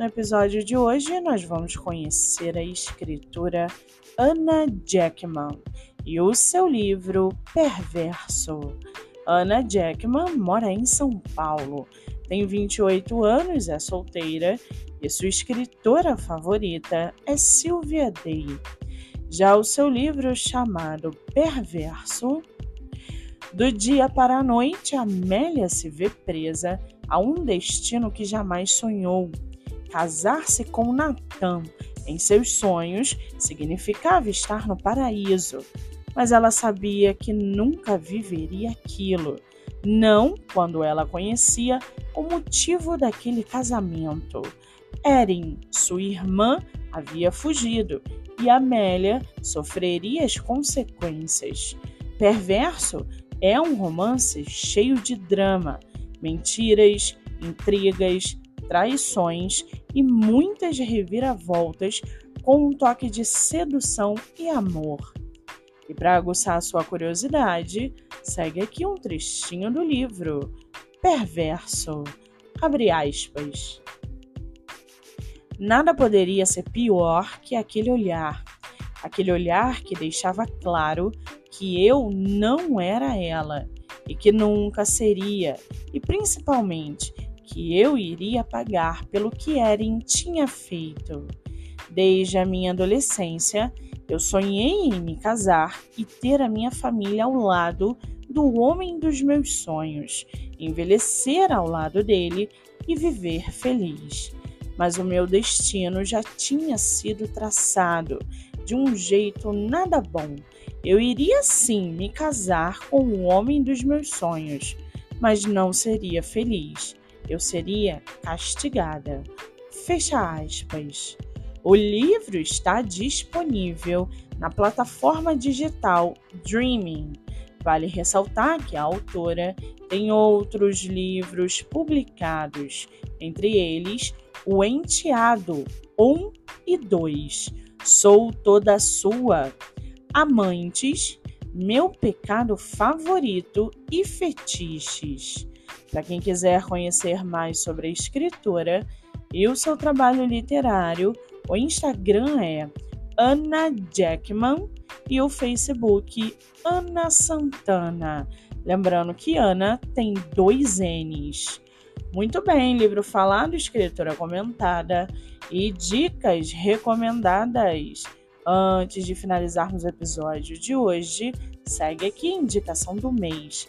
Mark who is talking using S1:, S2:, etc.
S1: No episódio de hoje, nós vamos conhecer a escritora Anna Jackman e o seu livro Perverso. Anna Jackman mora em São Paulo, tem 28 anos, é solteira e sua escritora favorita é Sylvia Day. Já o seu livro chamado Perverso, do dia para a noite, Amélia se vê presa a um destino que jamais sonhou Casar-se com Natan em seus sonhos significava estar no paraíso, mas ela sabia que nunca viveria aquilo, não quando ela conhecia o motivo daquele casamento. Erin, sua irmã, havia fugido e Amélia sofreria as consequências. Perverso é um romance cheio de drama, mentiras, intrigas, traições e muitas reviravoltas com um toque de sedução e amor. E para aguçar a sua curiosidade, segue aqui um trechinho do livro Perverso. Abre aspas. Nada poderia ser pior que aquele olhar, aquele olhar que deixava claro que eu não era ela e que nunca seria, e principalmente que eu iria pagar pelo que Erin tinha feito. Desde a minha adolescência, eu sonhei em me casar e ter a minha família ao lado do homem dos meus sonhos, envelhecer ao lado dele e viver feliz. Mas o meu destino já tinha sido traçado de um jeito nada bom. Eu iria sim me casar com o homem dos meus sonhos, mas não seria feliz eu seria castigada. Fecha aspas. O livro está disponível na plataforma digital Dreaming. Vale ressaltar que a autora tem outros livros publicados, entre eles O Enteado 1 e 2, Sou Toda Sua, Amantes, Meu Pecado Favorito e Fetiches. Para quem quiser conhecer mais sobre a escritora e o seu trabalho literário, o Instagram é Ana Jackman e o Facebook Ana Santana. Lembrando que Ana tem dois N's. Muito bem, livro falado, escritora comentada e dicas recomendadas. Antes de finalizarmos o episódio de hoje, segue aqui a indicação do mês.